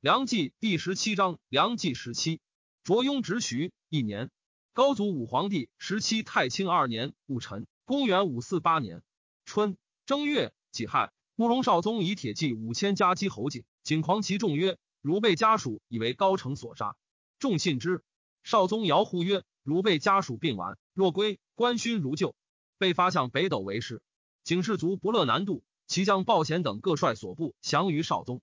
梁纪第十七章，梁纪十七，卓雍直徐一年。高祖武皇帝十七太清二年戊辰，公元五四八年春正月己亥，慕容绍宗以铁骑五千加击侯景，景狂其众曰：“汝被家属以为高城所杀。”众信之。绍宗遥呼曰：“汝被家属病完，若归，官勋如旧。”被发向北斗为师。景氏族不乐南渡，其将鲍贤等各率所部降于绍宗。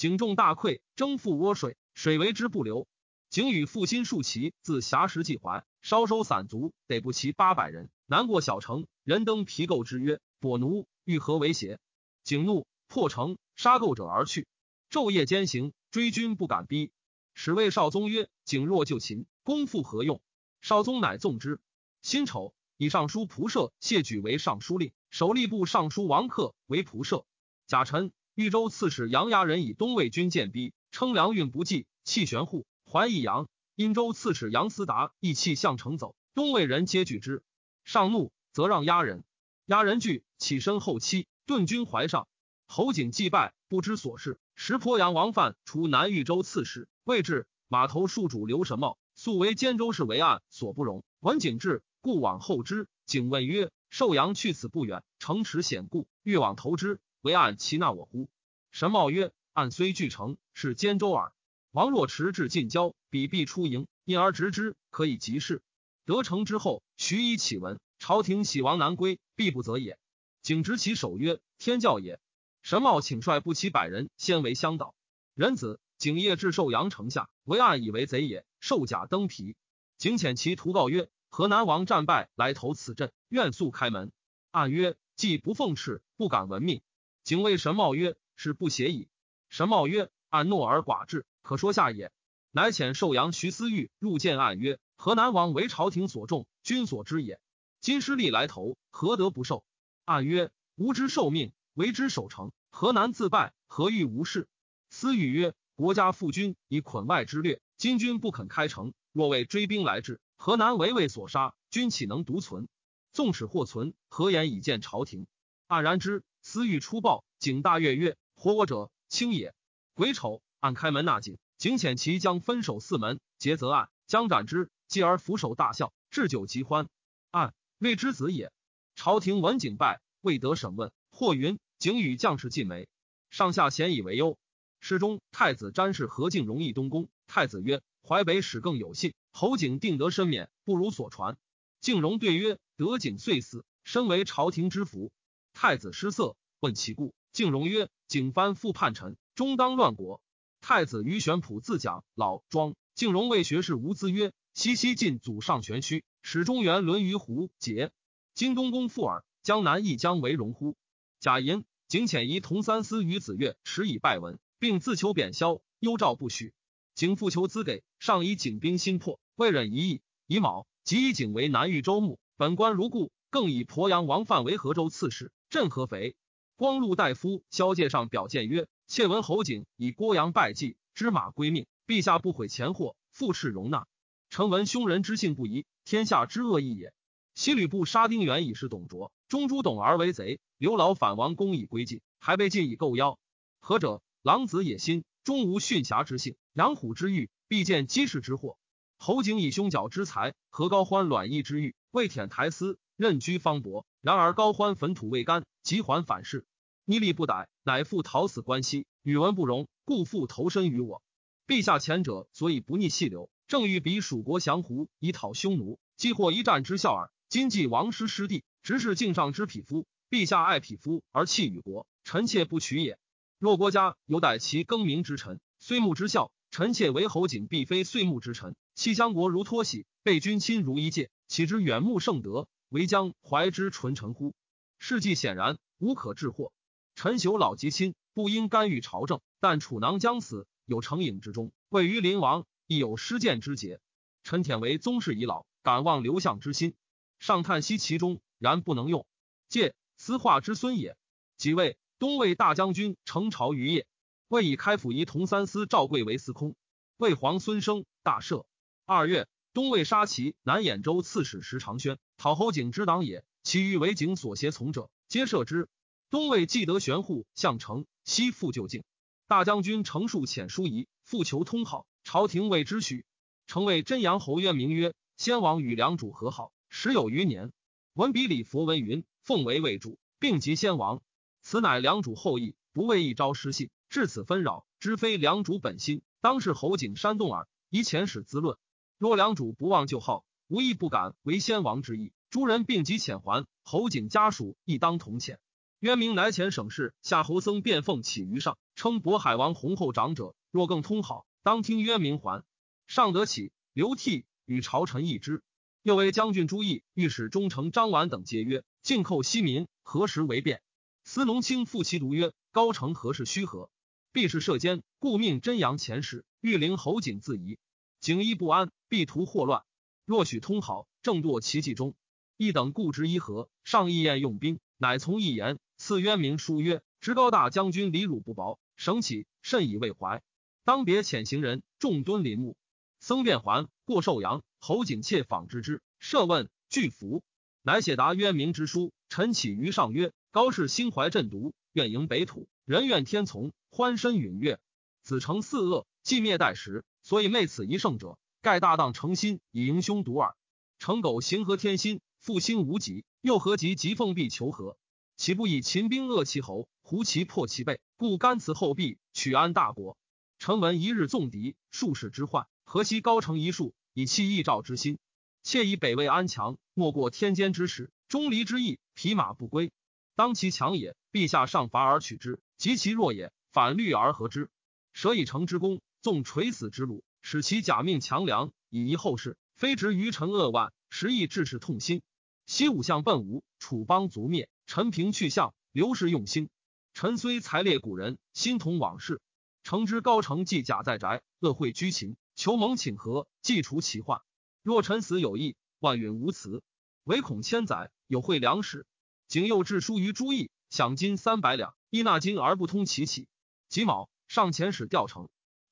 景众大溃，征复涡水，水为之不流。景与父亲数骑自峡石济淮，稍收散卒，得不齐八百人，南过小城。人登皮构之曰：“跛奴欲何为邪？”景怒，破城，杀构者而去。昼夜兼行，追军不敢逼。使谓少宗曰：“景若救秦，功复何用？”少宗乃纵之。辛丑，以尚书仆射谢举为尚书令，守吏部尚书王克为仆射。贾辰。豫州刺史杨牙人以东魏军渐逼，称粮运不济，弃玄户，还益阳。殷州刺史杨思达意气向城走，东魏人皆惧之。上怒，则让压人。压人惧，起身后期，顿军怀上。侯景祭拜，不知所事。石鄱阳王范除南豫州刺史，未至，码头戍主刘神茂素为监州事为案所不容。闻景至，故往后之。景问曰：“寿阳去此不远，城池险固，欲往投之。”为案其纳我乎？神茂曰：“案虽俱成，是监州耳。王若迟至近郊，彼必出营，因而执之，可以及事。得成之后，徐以启闻，朝廷喜王南归，必不责也。”景执其守曰：“天教也。”神茂请率不齐百人，先为乡导。仁子景业至寿阳城下，为案以为贼也，受甲登皮。景遣其图告曰：“河南王战败，来投此镇，愿速开门。”案曰：“既不奉敕，不敢闻命。”警卫神茂曰：“是不协矣。”神茂曰：“按诺而寡志，可说下也。”乃遣寿阳徐思玉入见案曰：“河南王为朝廷所重，君所知也。今失利来投，何得不受？”案曰：“吾之受命，为之守城。河南自败，何欲无事？”思玉曰：“国家父君以捆外之略，今君不肯开城，若为追兵来至，河南为魏所杀，君岂能独存？纵使或存，何言以见朝廷？”黯然之。思欲出报，景大悦曰：“活我者，轻也。”癸丑，按开门纳景。景遣其将分守四门，劫则案，将斩之。继而俯首大笑，置酒极欢。案魏之子也。朝廷闻景败，未得审问。或云：景与将士尽没，上下咸以为忧。诗中太子詹事何敬容易东宫。太子曰：“淮北使更有信，侯景定得身免，不如所传。”敬容对曰：“得景遂死，身为朝廷之福。”太子失色，问其故。敬容曰：“景藩复叛臣，终当乱国。”太子于玄普自讲老庄。敬容谓学士吴资曰：“西西晋祖上玄虚，始中原沦于胡节。今东宫复尔，江南亦将为荣乎？”贾银景遣仪同三司于子越持以拜文，并自求贬萧，幽诏不许。景复求资给，上以景兵心破，未忍一役。乙卯，即以景为南豫州牧，本官如故，更以鄱阳王范为河州刺史。镇合肥，光禄大夫萧介上表谏曰：“窃闻侯景以郭阳拜祭，知马归命，陛下不悔前祸，复斥容纳。臣闻凶人之性不疑，天下之恶意也。西吕布杀丁原以示董卓，中诸董而为贼，刘老反王公以归晋，还被晋以构妖。何者？狼子野心，终无驯侠之性，养虎之欲，必见鸡士之祸。侯景以凶角之才，何高欢卵翼之欲，为舔台司。”任居方伯，然而高欢坟土未干，即还反噬，逆力不逮，乃复逃死关西。宇文不容，故复投身于我。陛下前者所以不逆细流，正欲比蜀国降胡，以讨匈奴，既获一战之效耳。今继王师失地，直是敬上之匹夫。陛下爱匹夫而弃与国，臣妾不取也。若国家有待其更名之臣，虽木之孝，臣妾为侯景，必非岁木之臣。弃相国如脱喜，被君亲如一介，岂知远目圣德？为将怀之纯臣乎？事迹显然无可置惑。陈朽老及亲，不应干预朝政。但楚囊将死，有成影之中，位于临王，亦有失谏之节。陈舔为宗室已老，敢忘刘向之心，上叹息其中，然不能用。借司化之孙也。即位，东魏大将军，成朝于业。魏以开府仪同三司赵贵为司空。魏皇孙生大赦。二月。东魏杀其南兖州刺史石长轩，讨侯景之党也。其余为景所胁从者，皆赦之。东魏既得玄户，项城，西复就境。大将军程树遣书仪，复求通好，朝廷未知许。成为真阳侯渊名曰：先王与良主和好，时有余年。文笔礼佛文云，奉为魏主，并及先王。此乃良主后裔，不为一朝失信，至此纷扰，知非良主本心。当是侯景煽动耳，以前史滋论。若良主不忘旧号，无一不敢为先王之意。诸人并及遣还，侯景家属亦当同遣。渊明来前省事，夏侯僧便奉起于上，称渤海王弘后长者。若更通好，当听渊明还。上得起，流涕与朝臣议之。又为将军朱毅、御史中丞张琬等皆曰：“进寇西民，何时为变？”司农卿复其独曰：“高城何事虚和？必是射奸，故命真阳前使，欲令侯景自疑。景衣不安，必图祸乱。若许通好，正堕其计中。一等固执一和，上议宴用兵，乃从一言，赐渊明书曰：‘知高大将军礼辱不薄，省起甚以慰怀。当别遣行人，众敦临墓。’”僧便还过寿阳，侯景切访之之，设问具服，乃写答渊明之书。陈启于上曰：“高氏心怀震毒，愿迎北土，人愿天从，欢身允悦。子承四恶，既灭代时，所以昧此一胜者，盖大当诚心以迎凶独耳。成苟行合天心，负心无己，又何及急奉必求和？岂不以秦兵扼其喉，胡其破其背，故甘辞后壁，取安大国？臣闻一日纵敌，数世之患。”何惜高城一树，以弃义赵之心？妾以北魏安强，莫过天监之时，钟离之意，匹马不归。当其强也，陛下上伐而取之；及其弱也，反虑而和之。舍以成之功，纵垂死之虏，使其假命强梁，以遗后世。非执于臣扼腕，实亦致使痛心。西武相奔吴，楚邦族灭，陈平去向，刘氏用心。臣虽才列古人，心同往事。诚知高城既假在宅，恶会居秦。求蒙请和，既除其患。若臣死有意，万允无辞。唯恐千载有会粮食。景佑致书于朱毅，享金三百两，亦纳金而不通其起。己卯，上前使调成。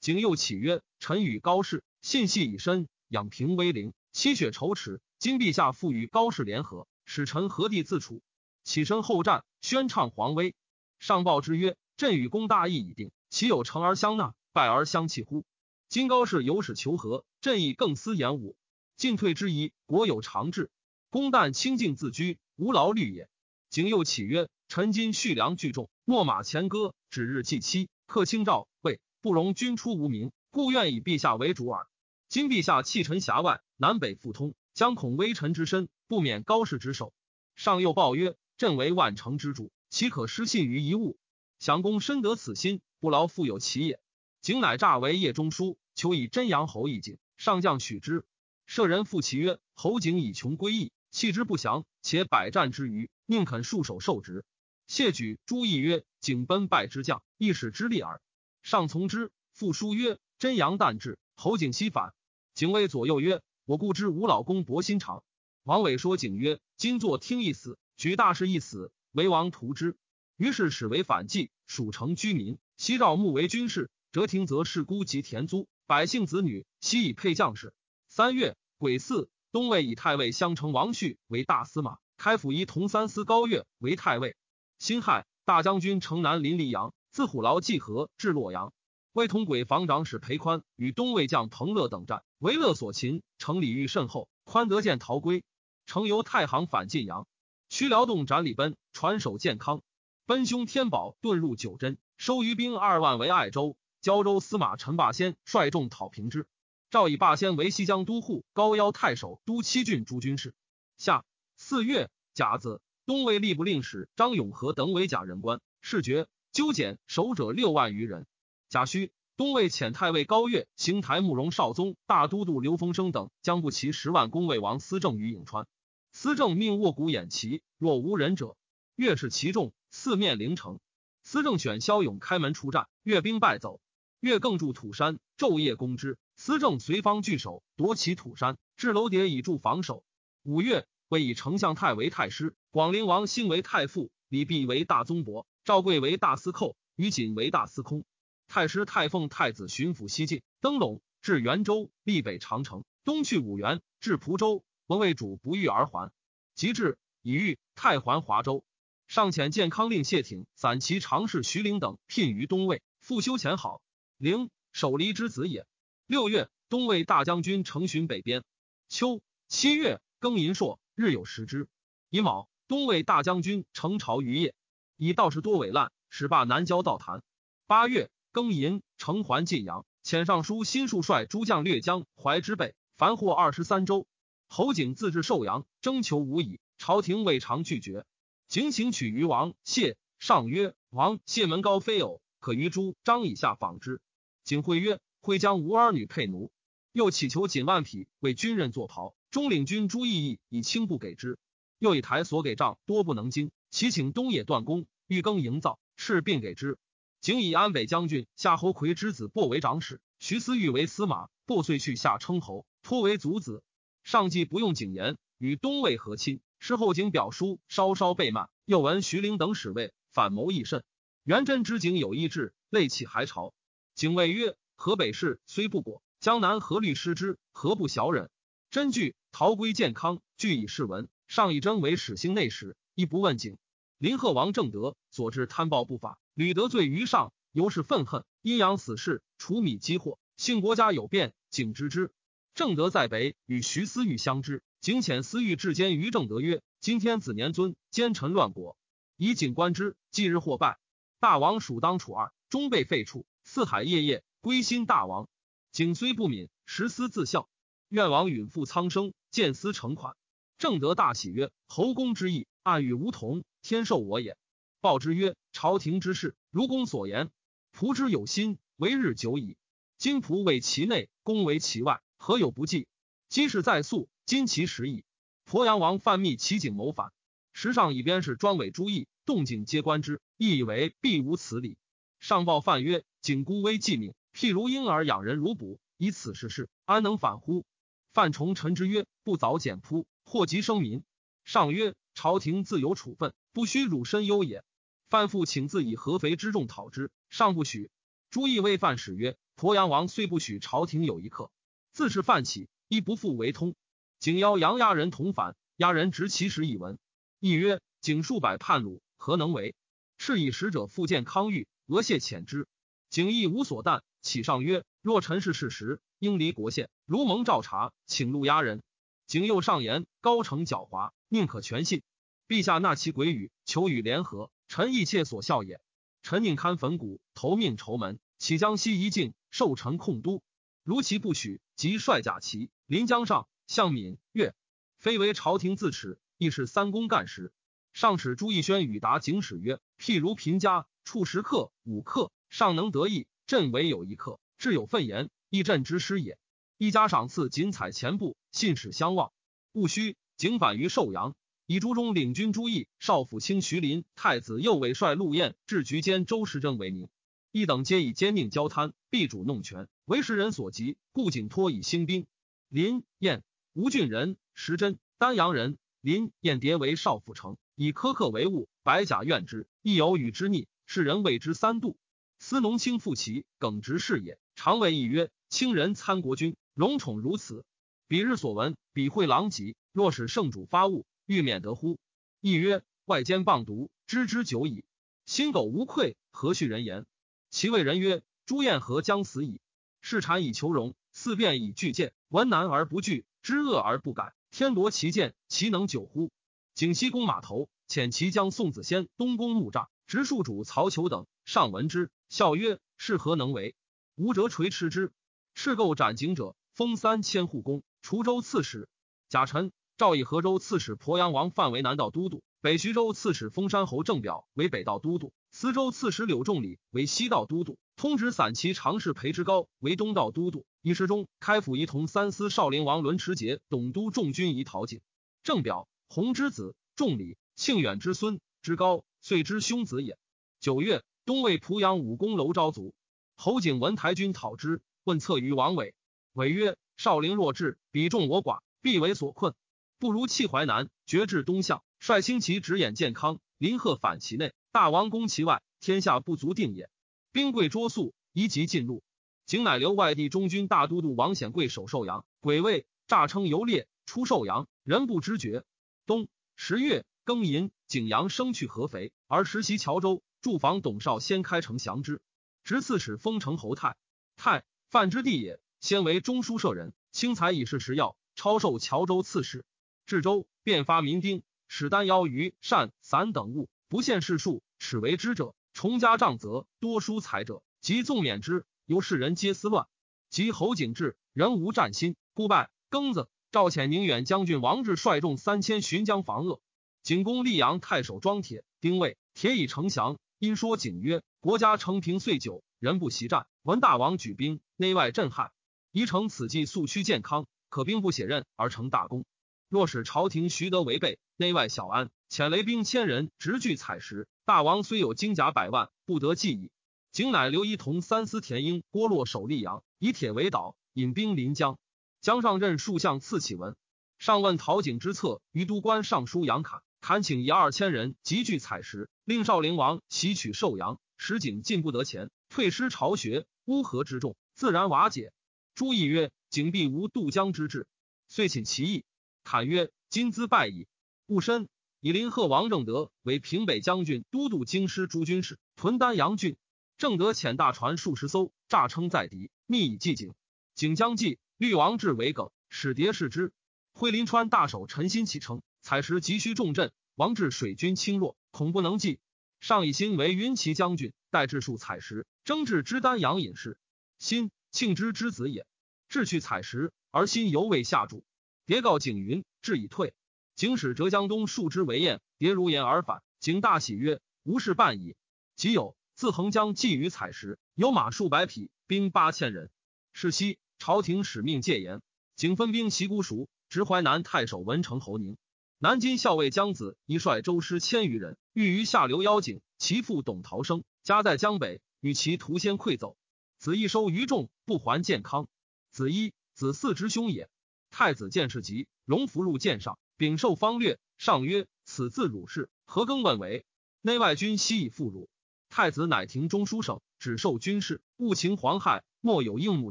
景又启曰：“臣与高氏信系已深，养平威灵，七血仇耻。今陛下复与高氏联合，使臣何地自处？起身后战，宣唱皇威。上报之曰：‘朕与公大义已定，岂有成而相纳，败而相弃乎？’”今高氏有使求和，朕亦更思言武，进退之宜，国有常制。公旦清静自居，无劳虑也。景又启曰：“臣今蓄粮聚众，秣马前歌，指日祭期，克清诏，谓不容君出无名，故愿以陛下为主耳。今陛下弃臣辖外，南北复通，将恐微臣之身，不免高氏之手。上又报曰：‘朕为万城之主，岂可失信于一物？想公深得此心，不劳复有其也。’”景乃诈为叶中书，求以真阳侯一景，上将取之。舍人复其曰：“侯景以穷归义，弃之不降，且百战之余，宁肯束手受职。”谢举朱毅曰：“景奔败之将，一使之力耳。”上从之。复书曰：“真阳旦至，侯景西反。”景谓左右曰：“我故知吾老公薄心肠。”王伟说景曰：“今作听一死，举大事一死，为王图之。”于是使为反计，蜀城居民，西赵牧为军事。折廷则是孤及田租，百姓子女悉以配将士。三月癸巳，东魏以太尉相承王旭为大司马，开府仪同三司高岳为太尉。辛亥，大将军城南林黎阳，自虎牢济河至洛阳。魏同轨防长史裴宽与东魏将彭乐等战，为乐所擒，城礼遇甚厚。宽得见逃归，乘由太行返晋阳。屈辽洞斩李奔，传首健康。奔兄天宝遁入九真，收余兵二万为爱州。胶州司马陈霸先率众讨平之，赵以霸先为西江都护、高腰太守、都七郡诸军事。下四月甲子，东魏吏部令史张永和等为甲人官，事决纠检守者六万余人。甲戌，东魏遣太尉高岳、邢台慕容绍宗、大都督刘丰生等将不齐十万攻魏王司政于颍川。司政命卧骨掩旗，若无人者，越是其众，四面临城。司政选骁勇开门出战，越兵败走。越更筑土山，昼夜攻之。司政随方据守，夺其土山，置楼叠以助防守。五月，魏以丞相太为太师，广陵王兴为太傅，李弼为大宗伯，赵贵为大司寇，于锦为大司空。太师太奉太子巡抚西进，登陇至元州，历北长城，东去五原，至蒲州。闻魏主不遇而还，及至以遇，太还华州。上遣健康令谢挺散骑常侍徐陵等聘于东魏。复修前好。陵守离之子也。六月，东魏大将军程巡北边。秋七月，庚寅朔，日有食之。乙卯，东魏大将军程朝于业，以道士多伪滥，使罢南郊道坛。八月，庚寅，程还晋阳，遣尚书新数帅诸将略江淮之北，凡获二十三州。侯景自治寿阳，征求无已，朝廷未尝拒绝。景请取于王谢，上曰：“王谢门高非偶，可于诸张以下访之。”景会曰：“会将无儿女配奴。”又乞求锦万匹为军人作袍。中领军朱义义以轻布给之。又以台所给帐多不能经，其请东野断公，欲更营造，敕并给之。景以安北将军夏侯魁之子薄为长史，徐思玉为司马，薄遂去下称侯，托为族子。上计不用景言，与东魏和亲。事后景表叔稍稍被慢，又闻徐陵等使位反谋亦甚。元贞之景有意志，泪泣还朝。景谓曰：“河北事虽不果，江南何虑失之？何不小忍？”真据逃归健康，据以示文。上以真为始兴内史，亦不问景。林贺王正德所致贪暴不法，屡得罪于上，由是愤恨，阴阳死事，除米积祸，幸国家有变，景知之。正德在北，与徐思玉相知。景遣思玉至监于正德曰：“今天子年尊，奸臣乱国，以景观之。即日获败，大王属当处二，终被废黜。四海夜夜归心大王。景虽不敏，实思自孝。愿王允复苍生，见思成款。”正德大喜曰：“侯公之意，暗与吾同，天授我也。”报之曰：“朝廷之事，如公所言，仆之有心，为日久矣。今仆为其内，公为其外。”何有不济？今世在速，今其时矣。鄱阳王范密齐景谋反，时上以边是专委诸义，动静皆观之，亦以为必无此理。上报犯曰：“景孤危既命，譬如婴儿养人如哺，以此事事，安能反乎？”范崇臣之曰：“不早简扑，祸及生民。”上曰：“朝廷自有处分，不须汝身忧也。”范复请自以合肥之众讨之，上不许。朱义谓范使曰：“鄱阳王虽不许朝廷有一客。”自是范起，亦不复为通。景邀杨押人同反，押人执其实以闻。亦曰：景数百叛虏，何能为？是以使者复见康裕，俄谢遣之。景亦无所惮，启上曰：若臣是事实，应离国县。如蒙照察，请录押人。景佑上言：高城狡猾，宁可全信。陛下纳其鬼语，求与联合，臣亦切所效也。臣宁堪焚骨，投命仇门，启江西一境，受臣控都。如其不许，即率甲骑临江上，向闽越，非为朝廷自耻，亦是三公干时。上使朱义轩与答警使曰：“譬如贫家处十客、五客，尚能得意，朕唯有一客，至有愤言，亦朕之师也。一家赏赐仅采前部，信使相望。戊戌，景反于寿阳，以朱中领军朱义、少府卿徐林、太子右卫帅陆彦至局监周时政为名。一等皆以奸佞交贪，避主弄权，为时人所及。故景托以兴兵。林彦，吴郡人，时真，丹阳人。林彦迭为少府丞，以苛刻为务，白甲怨之，亦有与之逆。世人谓之三度。司农卿复其耿直是也。常谓一曰：卿人参国君，荣宠如此。彼日所闻，彼会狼藉。若使圣主发物，欲免得乎？亦曰：外间谤毒，知之久矣。心苟无愧，何须人言？其谓人曰：“朱彦何将死矣？视谗以求荣，四变以拒谏，闻难而不惧，知恶而不改。天夺其剑，其能久乎？”景西公码头遣其将宋子仙东宫木栅，直庶主曹求等上闻之，笑曰：“是何能为？”吴哲垂斥之。赤构斩景者，封三千户公，滁州刺史。贾臣诏以河州刺史鄱阳王范为南道都督，北徐州刺史封山侯郑表为北道都督。司州刺史柳仲礼为西道都督，通直散骑常侍裴之高为东道都督。一时中开府仪同三司少陵王伦持节董督众军仪陶景正表弘之子仲礼庆远之孙之高遂之兄子也。九月，东魏濮阳武功楼昭卒，侯景闻台军讨之，问策于王伟，伟曰：“少陵若至，比众我寡，必为所困，不如弃淮南，决至东向，率轻骑直掩健康，林贺反其内。”大王攻其外，天下不足定也。兵贵捉速，宜急进入。景乃留外地中军大都督王显贵守寿阳，鬼位诈称游猎，出寿阳，人不知觉。冬十月庚寅，景阳生去合肥，而实袭谯州，驻防董少先开城降之。执刺史，封城侯泰。泰范之地也，先为中书舍人，轻财以事食药，超授谯州刺史。至州，便发民丁，使丹腰鱼鳝散等物，不限世数，使为之者，重加杖责；多疏财者，即纵免之。由世人皆思乱。及侯景志，人无战心，故拜庚子。赵遣宁远将军王志率众三千巡江防恶。景公溧阳太守庄铁丁未，铁已成降。因说景曰：“国家承平岁久，人不习战。闻大王举兵，内外震撼。宜乘此计，速趋健康，可兵不血刃而成大功。若使朝廷徐德违背，内外小安，遣雷兵千人，直拒采石。大王虽有精甲百万，不得计矣。”景乃留一同三司田英、郭洛守溧阳，以铁为岛，引兵临江。江上任数相赐启文，上问陶景之策，于都官尚书杨侃，侃请一二千人集聚采石，令少陵王袭取寿阳，使景进不得前，退师巢穴，乌合之众自然瓦解。朱毅曰：“景必无渡江之志。”遂请其意。侃曰：“今兹败矣。”戊申，以林贺王正德为平北将军、都督京师诸军事，屯丹阳郡。正德遣大船数十艘，诈称在敌，密以计景。景将计。律王志为梗，使谍视之。挥临川大守陈新启称，采石急需重镇，王志水军轻弱，恐不能济。上以新为云骑将军，代治数采石，征至之丹阳隐士。新庆之之子也。志去采石，而心犹未下注。迭告景云，志已退。景使浙江东数之为宴，迭如言而返。景大喜曰：“无事办矣。”即有自横江寄于采石，有马数百匹，兵八千人。是夕。朝廷使命戒严，景分兵袭姑熟，执淮南太守文成侯宁。南京校尉姜子一率周师千余人，欲于下流邀景。其父董陶生家在江北，与其徒先溃走。子一收于众，不还健康。子一子嗣之兄也。太子见事急，荣服入见上，禀受方略。上曰：“此自汝事，何更问为？内外军悉以附汝。”太子乃廷中书省，只授军事，务情皇害，莫有应募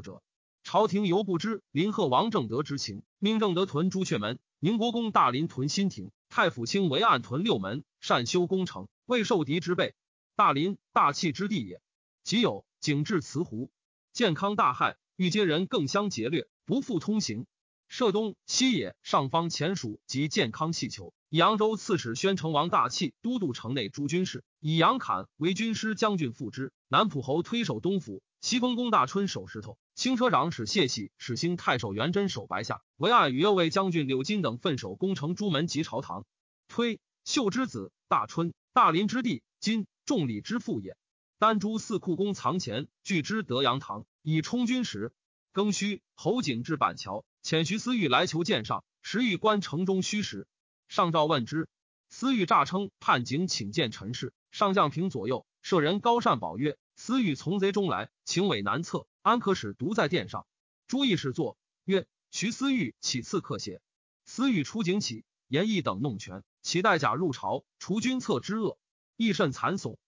者。朝廷犹不知林贺王正德之情，命正德屯朱雀门，宁国公大林屯新亭，太府卿为暗屯六门，善修工程，未受敌之备。大林大气之地也。即有景至慈湖，健康大害，欲接人更相劫掠，不复通行。涉东西野上方前蜀及健康气求，以扬州刺史宣城王大器都督城内诸军事，以杨侃为军师将军副之。南浦侯推守东府，西丰公大春守石头。轻车长史谢喜、始兴太守元贞守白下，为爱与右卫将军柳金等分守攻城朱门及朝堂。推秀之子大春，大林之地，今众礼之父也。丹朱四库宫藏钱，据之德阳堂，以充军时。庚戌，侯景至板桥，遣徐思玉来求见上，时欲观城中虚实。上诏问之，思玉诈称叛景，请见陈氏。上将平左右，舍人高善宝曰：“思玉从贼中来，情伪难测。”安可使独在殿上？朱义士作曰：“徐思玉起刺客邪？”思玉出警起，言义等弄权，其带甲入朝，除君侧之恶，亦甚惨悚。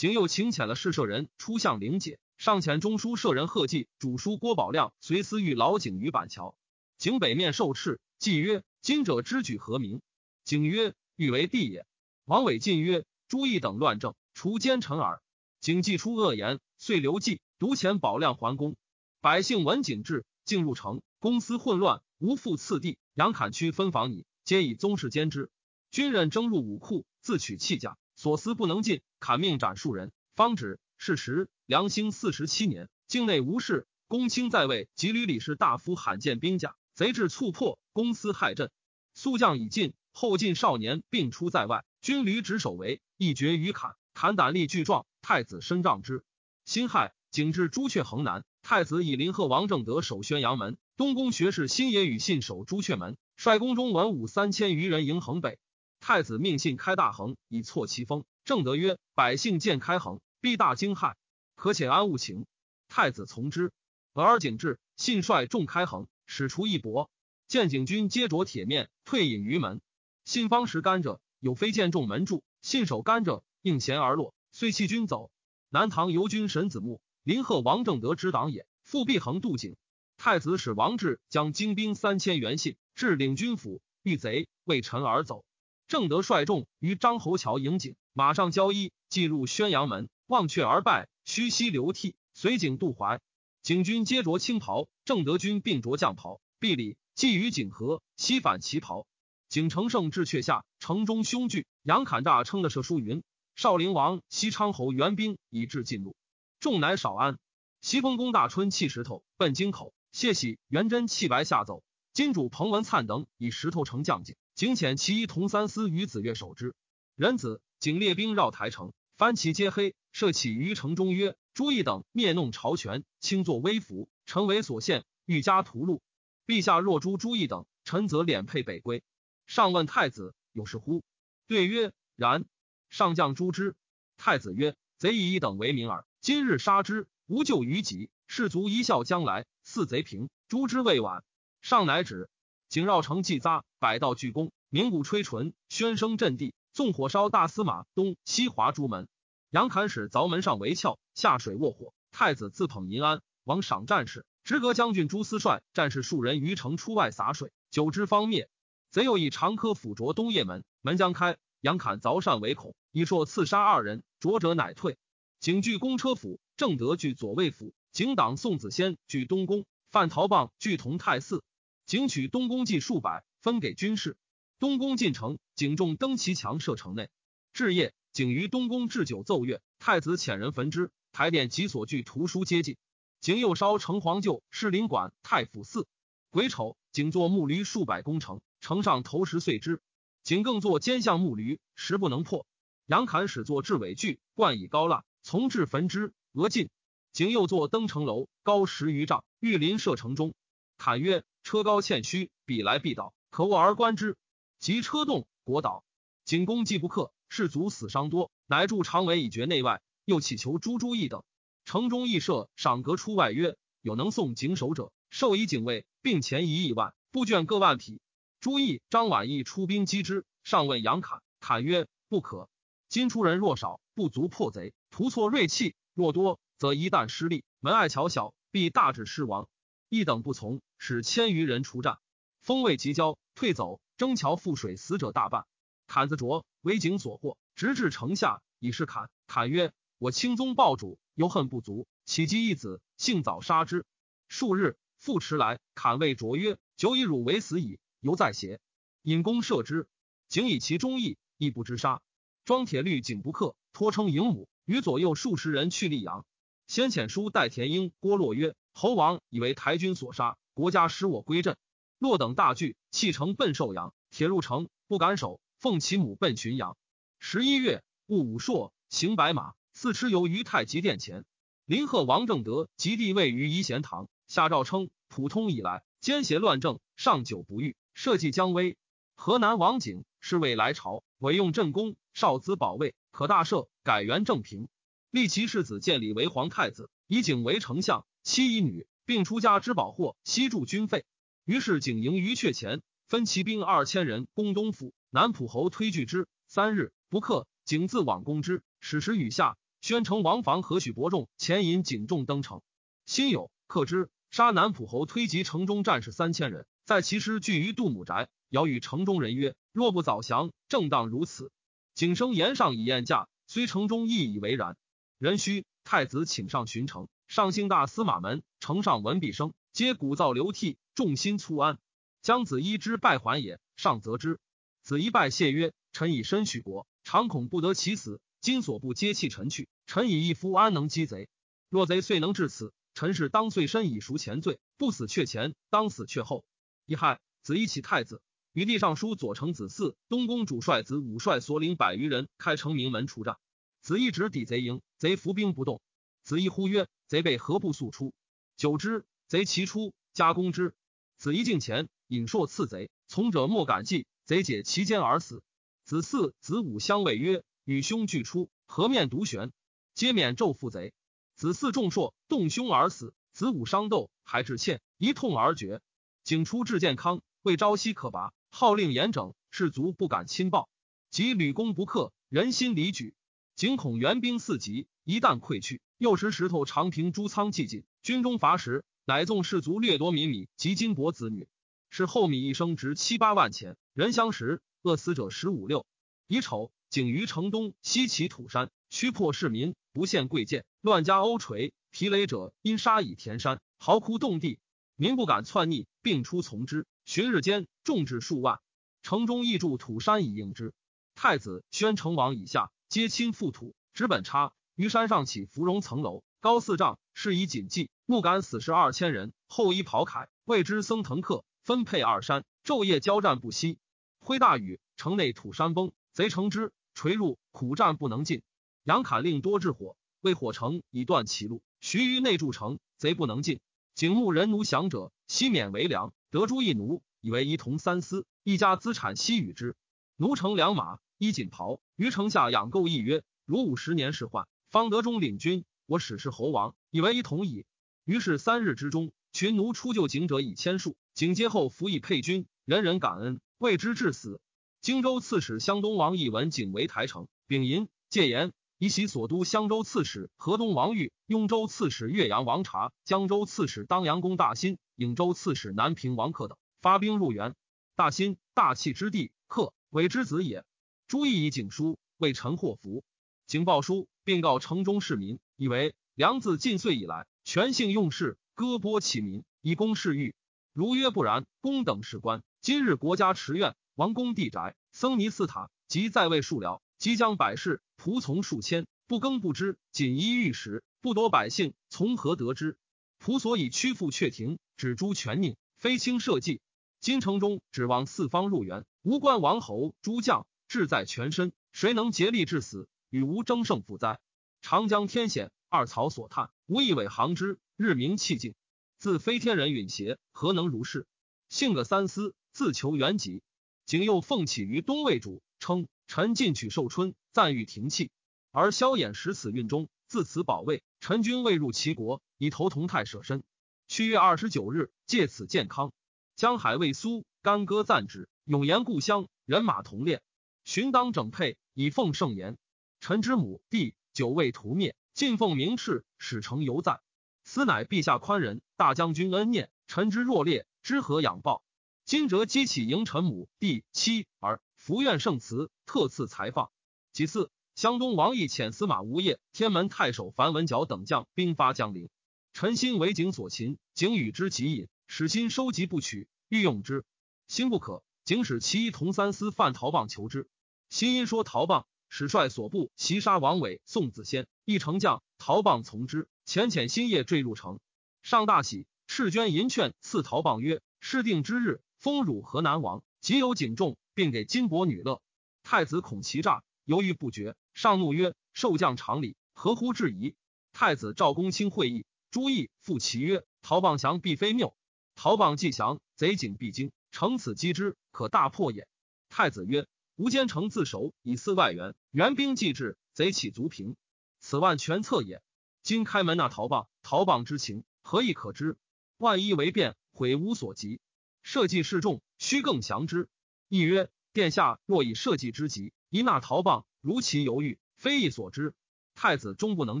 景又请遣了侍舍人出向灵解，上遣中书舍人贺济、主书郭宝亮随思玉老景于板桥。景北面受斥，季曰：“今者之举何名？”景曰：“欲为帝也。”王伟进曰：“朱义等乱政，除奸臣耳。”景既出恶言，遂留计。独遣保亮还宫，百姓闻景至，进入城，公私混乱，无复次第。杨侃区分房拟，皆以宗室兼之。军人争入武库，自取器甲，所思不能尽。砍命斩数人，方止。是时，梁兴四十七年，境内无事，公卿在位，及吕李氏大夫罕见兵甲，贼至猝破，公司害阵。宿将已尽，后进少年并出在外，军旅执守为，一决于砍。砍胆力巨壮，太子升帐之。辛亥。景至朱雀横南，太子以林贺王正德守宣阳门，东宫学士辛野与信守朱雀门，率宫中文武三千余人迎衡北。太子命信开大衡，以挫其风。正德曰：“百姓见开衡，必大惊骇，可且安勿情。”太子从之。俄而景至，信率众开衡，使出一搏，见景军皆着铁面，退隐于门。信方持甘蔗，有飞剑中门柱，信守甘蔗，应弦而落，遂弃军走。南唐游军神子木。林贺王正德之党也，复必横渡井。太子使王志将精兵三千援信至领军府，遇贼，为臣而走。正德率众于张侯桥迎景，马上交衣，进入宣阳门，望阙而拜，虚膝流涕，随景渡淮。景军皆着青袍，正德军并着将袍。毕礼，寄于景和，西返旗袍。景成胜至阙下，城中凶惧。杨侃诈称的射书云：少陵王西昌侯援兵以至晋路，众乃少安。西风公大春弃石头奔京口，谢喜、元贞弃白下走。金主彭文灿等以石头城将景，景遣其一同三司与子越守之。仁子景列兵绕台城，翻旗皆黑，设起于城中曰。朱毅等灭弄朝权，轻作威服，臣为所献，欲加屠戮。陛下若诛朱毅等，臣则敛配北归。上问太子有事乎？对曰：然。上将诛之。太子曰：贼以一等为名耳，今日杀之，无救于己。士卒一笑将来，似贼平，诛之未晚。上乃止。景绕城祭匝，百道鞠躬，鸣鼓吹唇，喧声震地，纵火烧大司马东西华诸门。杨侃使凿门上围鞘，下水卧火。太子自捧银安，王赏战士。直阁将军朱思帅战士数人于城出外洒水，久之方灭。贼又以长科斧着东掖门，门将开，杨侃凿扇为孔，以槊刺杀二人，着者乃退。景据公车府，正德据左卫府，景党宋子仙据东宫，范陶棒据同泰寺。景取东宫计数百，分给军士。东宫进城，景众登其墙，射城内。至夜。景于东宫置酒奏乐，太子遣人焚之。台殿及所具图书皆尽。景又烧城隍旧士林馆、太府寺。癸丑，景作木驴数百攻城，城上投石碎之。景更作奸相木驴，石不能破。杨侃始作至尾具，冠以高蜡，从至焚之，俄尽。景又作登城楼，高十余丈，玉林射城中。侃曰：车高欠虚，彼来必倒，可卧而观之。及车动，国倒。景公既不克。士卒死伤多，乃筑长围以绝内外。又乞求朱朱义等。城中义设赏格出外曰：有能送警守者，授以警卫，并钱一亿万，布卷各万匹。朱义、张婉义出兵击之。上问杨侃，侃曰：不可。今出人若少，不足破贼；图错锐气，若多，则一旦失利，门隘桥小，必大致失亡。一等不从，使千余人出战，风未及交，退走。征桥覆水，死者大半。坎子卓为景所获，直至城下，以是坎。坎曰：“我清宗暴主，犹恨不足，岂及一子，幸早杀之。”数日复迟来，坎谓卓曰：“久以汝为死矣，犹在邪？”引弓射之，景以其忠义，亦不知杀。庄铁律景不克，托称营母，与左右数十人去溧阳。先遣书代田英、郭洛曰：“侯王以为台军所杀，国家使我归镇。”洛等大惧，弃城奔寿阳。铁入城，不敢守。奉其母奔浔阳。十一月，戊午朔，行白马，四蚩游于太极殿前。林贺王正德及地位于仪贤堂。下诏称：普通以来，奸邪乱政，上久不遇，社稷将危。河南王景是为来朝，委用镇宫，少子保卫，可大赦，改元正平。立其世子建立为皇太子，以景为丞相，妻一女，并出家之宝货，悉助军费。于是景营于阙前，分骑兵二千人攻东府。南浦侯推拒之，三日不克，景自往攻之。始时雨下，宣城王房何许伯仲前引景众登城，辛酉克之，杀南浦侯推及城中战士三千人，在其师聚于杜母宅，遥与城中人曰：“若不早降，正当如此。”景生言上以宴驾，虽城中亦以为然。人须太子请上巡城，上兴大司马门，城上闻毕生，皆鼓噪流涕，众心粗安。将子衣之败还也，上责之。子一拜谢曰：“臣以身许国，常恐不得其死。今所不接弃臣去，臣以一夫安能击贼？若贼遂能至此，臣是当遂身以赎前罪，不死却前，当死却后。”一害，子一起太子，与帝尚书左丞子嗣、东宫主帅子武帅所领百余人开城名门出战。子一直抵贼营，贼伏兵不动。子一呼曰：“贼被何不速出？”久之，贼齐出，加攻之。子一近前，引槊刺贼，从者莫敢计。贼解其间而死。子嗣、子午相谓曰：“与兄俱出，何面独悬？”皆免纣负贼。子嗣重槊，动胸而死。子午伤斗，还致歉，一痛而绝。景出至健康，未朝夕可拔，号令严整，士卒不敢侵暴。及吕公不克，人心离举。景恐援兵四级，一旦溃去，又持石头长平诸仓既尽，军中乏食，乃纵士卒掠夺民米及金帛子女。是后米一升值七八万钱，人相食，饿死者十五六。乙丑，景于城东西起土山，驱破市民，不献贵贱，乱加欧锤，疲累者因杀以填山，嚎哭动地，民不敢窜逆，并出从之。旬日间，众至数万，城中亦筑土山以应之。太子宣成王以下，皆亲附土，直本差于山上起芙蓉层楼，高四丈，是以谨记。木杆死士二千人，后衣袍铠，谓之僧腾客，分配二山，昼夜交战不息。挥大雨，城内土山崩，贼乘之，垂入，苦战不能进。杨侃令多置火，为火城以断其路。徐于内筑城，贼不能进。景穆人奴降者，悉免为粮。得诸一奴，以为一同三司，一家资产悉与之。奴乘良马，衣锦袍，于城下养购一曰：如五十年是患，方得中领军。我使是侯王，以为一同矣。于是三日之中，群奴出救景者以千数。景接后服役配军，人人感恩，为之至死。荆州刺史湘东王义闻景为台城，丙寅，戒严。以袭所督襄州刺史河东王玉、雍州刺史岳阳王察、江州刺史当阳公大新、颍州刺史南平王克等发兵入援。大新大气之地，克伪之子也。朱毅以景书为臣祸福，景报书，并告城中市民，以为梁自晋岁以来，权性用事，割剥其民，以公事欲。如曰不然，公等士官，今日国家池院、王宫地宅、僧尼寺塔及在位数僚。即将百事，仆从数千，不耕不织，锦衣玉食，不夺百姓，从何得之？仆所以屈服阙庭，止诛权佞，非轻社稷。今城中指望四方入援，无关王侯诸将，志在全身，谁能竭力致死？与无争胜负哉？长江天险，二曹所叹，无一尾行之，日明气尽。自非天人允邪，何能如是？性个三思，自求原籍。景又奉起于东魏主，称。臣进取寿春，赞誉停气，而萧衍使此运中，自此保卫。臣君未入齐国，以投同泰舍身。七月二十九日，借此健康。江海未苏，干戈赞止，永言故乡，人马同列，寻当整配，以奉圣言。臣之母弟久未屠灭，晋奉明敕，使成犹在。此乃陛下宽仁，大将军恩念。臣之若烈，知何养报？今折激起迎臣母弟妻儿。福愿圣祠特赐才放。其次，湘东王毅遣司马吴业、天门太守樊文角等将兵发江陵。臣心为景所擒，景与之极饮，使心收集不取，欲用之，心不可。景使其一同三司范陶棒求之。心因说陶棒，使率所部袭杀王伟、宋子仙，一城将陶棒从之，浅浅心夜坠入城。上大喜，赤捐银券赐陶棒曰：“失定之日，封汝河南王，即有锦重。”并给金帛女乐，太子恐其诈，犹豫不决，上怒曰：“受将常礼，何乎质疑？”太子赵公卿会议，朱毅复其曰：“陶棒降必非谬，陶棒既降，贼警必惊，乘此击之，可大破也。”太子曰：“吴坚城自守，以四外援，援兵既至，贼岂足平？此万全策也。今开门纳陶棒，陶棒之情，何以可知？万一为变，悔无所及。社稷势众，须更降之。”亦曰：殿下若以社稷之急，一纳陶棒，如其犹豫，非义所知。太子终不能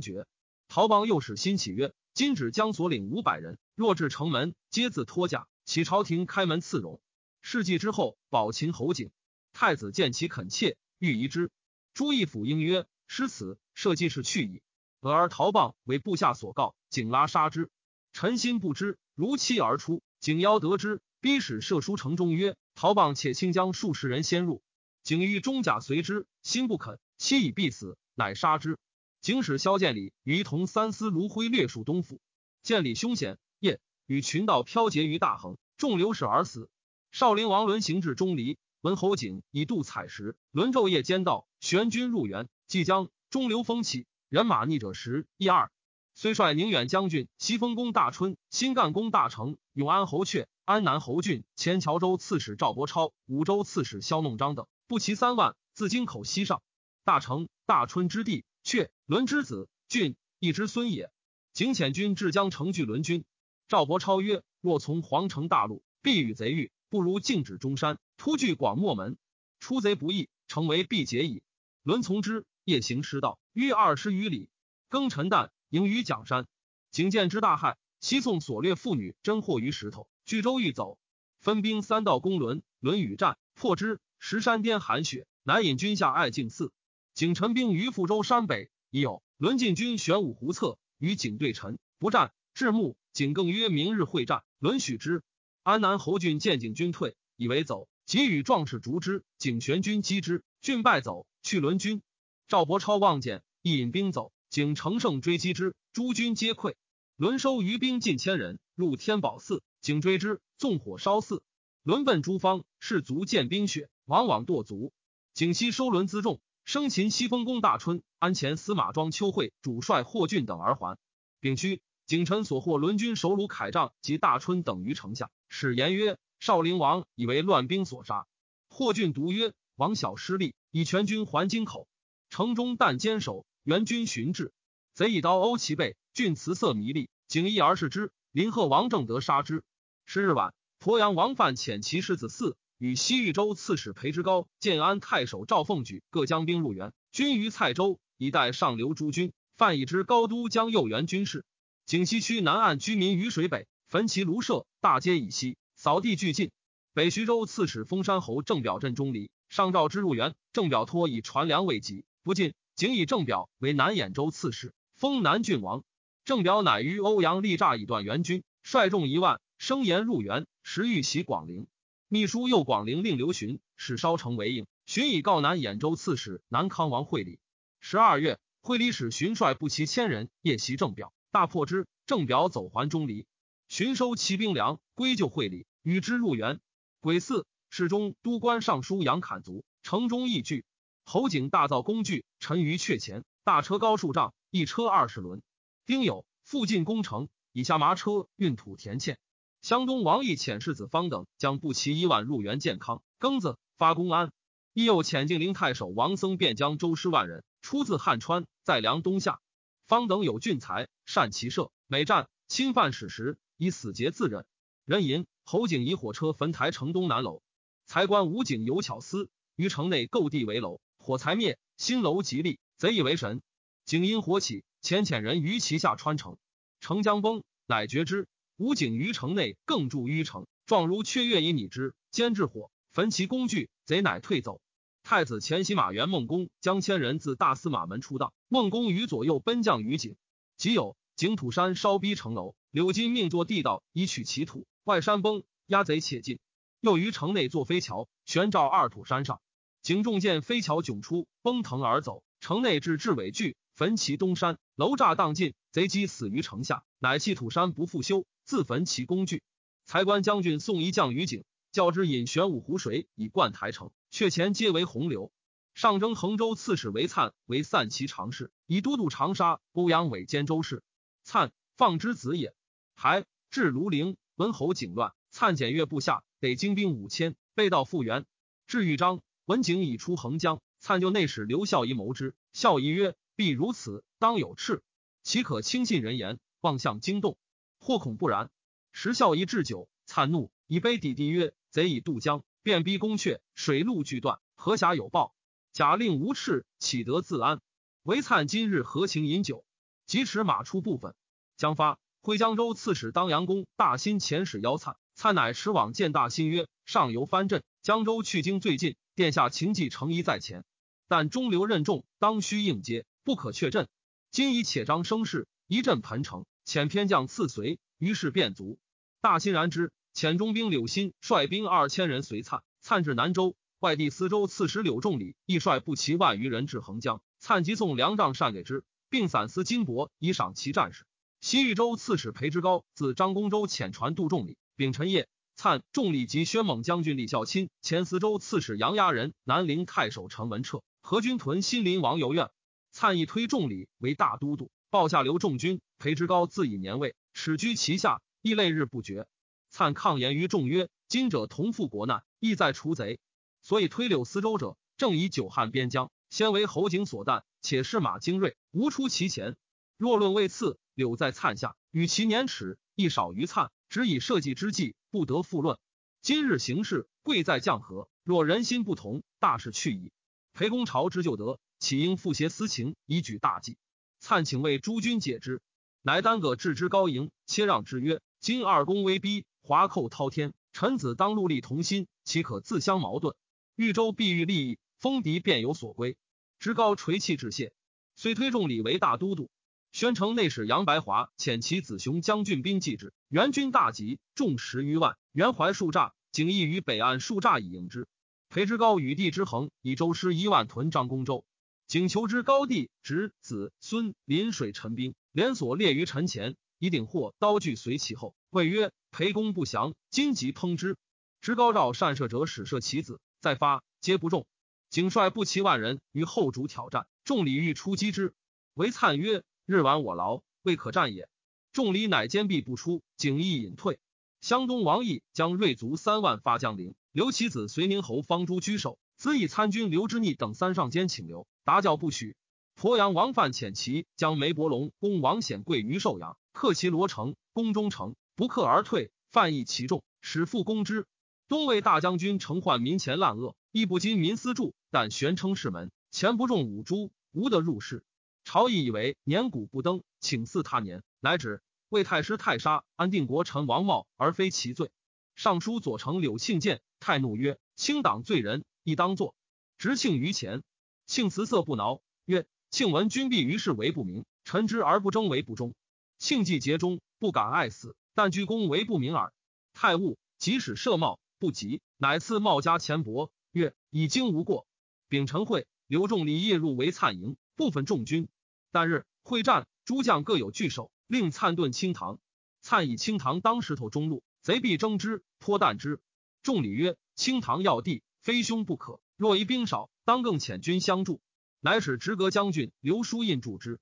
决。陶棒又使新起曰：今指将所领五百人，若至城门，皆自脱甲，启朝廷开门赐荣。事继之后，保秦侯景。太子见其恳切，欲疑之。朱义府应曰：失此，社稷是去矣。俄而陶棒为部下所告，景拉杀之。臣心不知，如期而出。景邀得知，逼使射书城中曰。陶棒且清将数十人先入，景欲中甲随之，心不肯，期以必死，乃杀之。景使萧建礼与同三司卢辉略戍东府，建礼凶险，夜与群盗飘结于大横，众流矢而死。少陵王伦行至钟离，闻侯景以度采石，轮昼夜兼道，玄军入援，即将中流风起，人马逆者十一二。虽率宁远将军、西丰公大春、新干公大成、永安侯阙、安南侯俊、前谯州刺史赵伯超、武州刺史萧弄章等，不齐三万，自京口西上。大成、大春之地，阙、伦之子，俊一之孙也。景遣军至江城拒伦军。赵伯超曰：“若从皇城大路，必与贼遇，不如静止中山，突据广漠门，出贼不易，成为必捷矣。”伦从之，夜行失道，约二十余里，庚辰旦。迎于蒋山，景见之大骇。西宋所掠妇女，珍获于石头。据州欲走，分兵三道攻伦，伦与战，破之。石山巅寒雪，乃引军下爱敬寺。景陈兵于富州山北，已有伦进军玄武湖侧，与景对陈。不战。至暮，景更曰：“明日会战，伦许之。”安南侯俊见景军退，以为走，即与壮士逐之。景玄军击之，郡败走，去伦军。赵伯超望见，亦引兵走。景乘胜追击之，诸军皆溃。伦收余兵近千人，入天宝寺。景追之，纵火烧寺。伦奔诸方，士卒见冰雪，往往堕足。景西收伦辎重，生擒西风公大春、安前司马庄秋惠主帅霍峻等而还。丙戌。景臣所获伦军首虏铠仗及大春等于城下，使言曰：“少陵王以为乱兵所杀。”霍峻独曰：“王小失利，以全军还京口。城中但坚守，援军寻至，贼一刀殴其背。峻辞色迷离，景一而视之。林贺王正德杀之。十日晚，鄱阳王范遣其世子嗣与西域州刺史裴之高、建安太守赵凤举各将兵入援，军于蔡州，以待上流诸军。范以之高都将右援军事。景西区南岸居民于水北焚其庐舍，大街以西，扫地俱尽。北徐州刺史封山侯郑表镇中离，上诏之入援。郑表托以传粮未及，不进。仅以郑表为南兖州刺史，封南郡王。郑表乃于欧阳立诈以断援军，率众一万，声言入援，时欲袭广陵。秘书右广陵令刘询使烧城为应，询以告南兖州刺史南康王会礼。十二月，会礼使荀率不齐千人夜袭郑表。大破之，郑表走还中离，寻收其兵粮，归就会礼，与之入园。癸巳，侍中都官尚书杨侃卒，城中义聚。侯景大造工具，沉于阙前，大车高数丈，一车二十轮。丁酉，附近攻城，以下马车运土填堑。湘东王义遣世子方等将步骑一万入援健康，庚子发公安。亦又遣晋陵太守王僧便将周师万人出自汉川，在梁东下。方等有俊才，善骑射，每战侵犯史实，以死节自任。人吟侯景以火车焚台城东南楼，才官武景有巧思，于城内构地为楼，火才灭，新楼吉利，贼以为神。景因火起，遣遣人于其下穿城，城将崩，乃绝之。武景于城内更筑于城，状如雀跃以拟之，兼制火，焚其工具，贼乃退走。太子前袭马元孟公将千人自大司马门出荡，孟公于左右奔将于景，即有井土山烧逼城楼，柳金命作地道以取其土，外山崩，压贼且进。又于城内作飞桥，悬照二土山上，景仲见飞桥迥出，崩腾而走，城内至至尾惧，焚其东山楼栅荡尽，贼机死于城下，乃弃土山不复修，自焚其工具。才官将军送一将于景。教之引玄武湖水以灌台城，阙前皆为洪流。上征衡州刺史为粲为散骑常侍，以都督长沙、欧阳伟兼州事。粲放之子也。还至庐陵，文侯景乱，粲检阅部下，得精兵五千，备道复原。至豫章，文景已出横江，粲就内史刘孝仪谋之。孝仪曰：“必如此，当有斥，岂可轻信人言，妄向惊动？或恐不然。”时孝仪置酒，粲怒，以杯抵地曰。贼以渡江，便逼宫阙，水陆俱断，河峡有报。假令无赤，岂得自安？唯灿今日何情饮酒？即持马出部分，将发。会江州刺史当阳公大兴遣使邀灿，灿乃驰往见大兴曰：“上游藩镇，江州去京最近，殿下情计诚宜在前，但中流任重，当须应接，不可却阵。今以且张声势，一阵盆城，遣偏将刺随，于是便足。大欣然之。”遣中兵柳欣率兵二千人随灿，灿至南州，外地司州刺史柳仲礼亦率步骑万余人至横江，灿即送粮帐善给之，并散司金帛以赏其战士。西豫州刺史裴之高自张公州遣传杜仲礼，丙辰夜，灿仲礼及宣猛将军李孝钦，前司州刺史杨押人，南陵太守陈文彻，何军屯新林王游院。粲亦推仲礼为大都督，报下刘仲军。裴之高自以年位，始居其下，亦累日不绝。灿抗言于众曰：“今者同赴国难，意在除贼，所以推柳司州者，正以久旱边疆，先为侯景所惮，且是马精锐，无出其前。若论位次，柳在粲下，与其年齿亦少于粲，只以社稷之计，不得复论。今日形势贵在将和，若人心不同，大事去矣。裴公朝之旧德，岂应复挟私情以举大计？粲请为诸君解之，乃单个置之高迎，切让之曰：今二公威逼。”华寇滔天，臣子当戮力同心，岂可自相矛盾？豫州必欲利益，封敌便有所归。职高垂泣致谢，遂推重礼为大都督。宣城内史杨白华遣其子雄将军兵继之，援军大集，众十余万，援淮数栅，景义于北岸数栅以迎之。裴之高与地之衡以周师一万屯张公州，景求之高帝侄子孙临水陈兵，连锁列于陈前，以鼎获刀具随其后。谓曰：“裴公不降，今即烹之。”知高召善射者使射其子，再发皆不中。景率不齐万人于后主挑战，众礼欲出击之，为灿曰：“日晚我劳，未可战也。”众礼乃坚壁不出，景亦隐退。湘东王毅将锐卒三万发江陵。刘其子随宁侯方诸居守，资以参军刘之逆等三上监请留，答教不许。鄱阳王范遣其将梅伯龙攻王显贵于寿阳，克其罗城，攻中城，不克而退。范义其众，使复攻之。东魏大将军承患民前滥恶，亦不禁民私助，但玄称士门，前不中五铢，无得入仕。朝议以为年谷不登，请赐他年，乃止。魏太师太杀安定国臣王茂，而非其罪。尚书左丞柳庆见。太怒曰：“卿党罪人，亦当作。”执庆于前，庆辞色不挠，曰：“庆闻君必于是为不明，臣之而不争为不忠。庆既节忠，不敢爱死，但居功为不明耳。”太悟，即使赦茂，不及，乃赐茂家钱帛，曰：“已经无过。”丙辰会，刘仲礼夜入为灿营，部分众军。旦日会战，诸将各有据守，令灿顿清堂。灿以清堂当石头中路，贼必争之，颇惮之。众礼曰：“清堂要地，非兄不可。若一兵少，当更遣军相助。”乃使直阁将军刘书印助之。